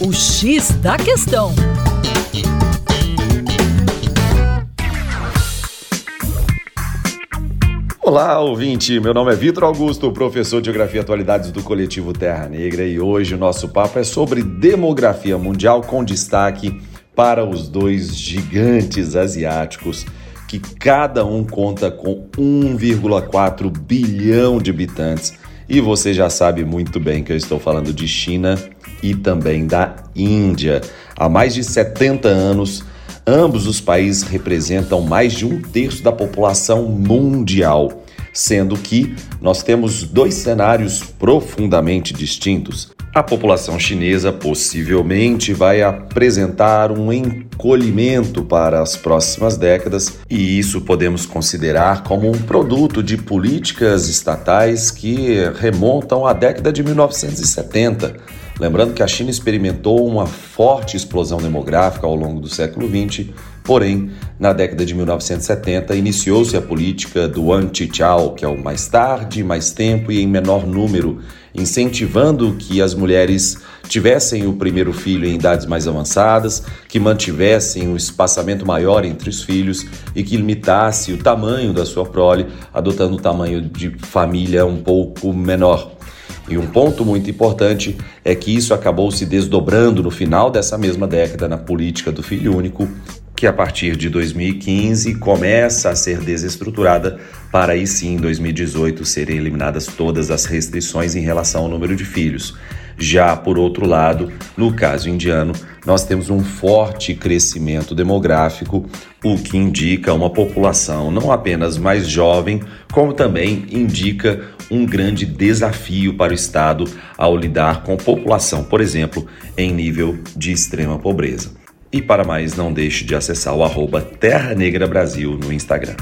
O X da Questão. Olá, ouvinte. Meu nome é Vitor Augusto, professor de Geografia e Atualidades do Coletivo Terra Negra, e hoje o nosso papo é sobre demografia mundial com destaque para os dois gigantes asiáticos que cada um conta com 1,4 bilhão de habitantes. E você já sabe muito bem que eu estou falando de China e também da Índia. Há mais de 70 anos, ambos os países representam mais de um terço da população mundial, sendo que nós temos dois cenários profundamente distintos. A população chinesa possivelmente vai apresentar um encolhimento para as próximas décadas, e isso podemos considerar como um produto de políticas estatais que remontam à década de 1970. Lembrando que a China experimentou uma forte explosão demográfica ao longo do século XX, porém, na década de 1970 iniciou-se a política do anti-chow, que é o mais tarde, mais tempo e em menor número, incentivando que as mulheres tivessem o primeiro filho em idades mais avançadas, que mantivessem o espaçamento maior entre os filhos e que limitasse o tamanho da sua prole, adotando o tamanho de família um pouco menor. E um ponto muito importante é que isso acabou se desdobrando no final dessa mesma década na política do filho único, que a partir de 2015 começa a ser desestruturada para aí sim, em 2018, serem eliminadas todas as restrições em relação ao número de filhos. Já por outro lado, no caso indiano, nós temos um forte crescimento demográfico, o que indica uma população não apenas mais jovem, como também indica um grande desafio para o Estado ao lidar com população, por exemplo, em nível de extrema pobreza. E para mais, não deixe de acessar o arroba Terra Negra Brasil no Instagram.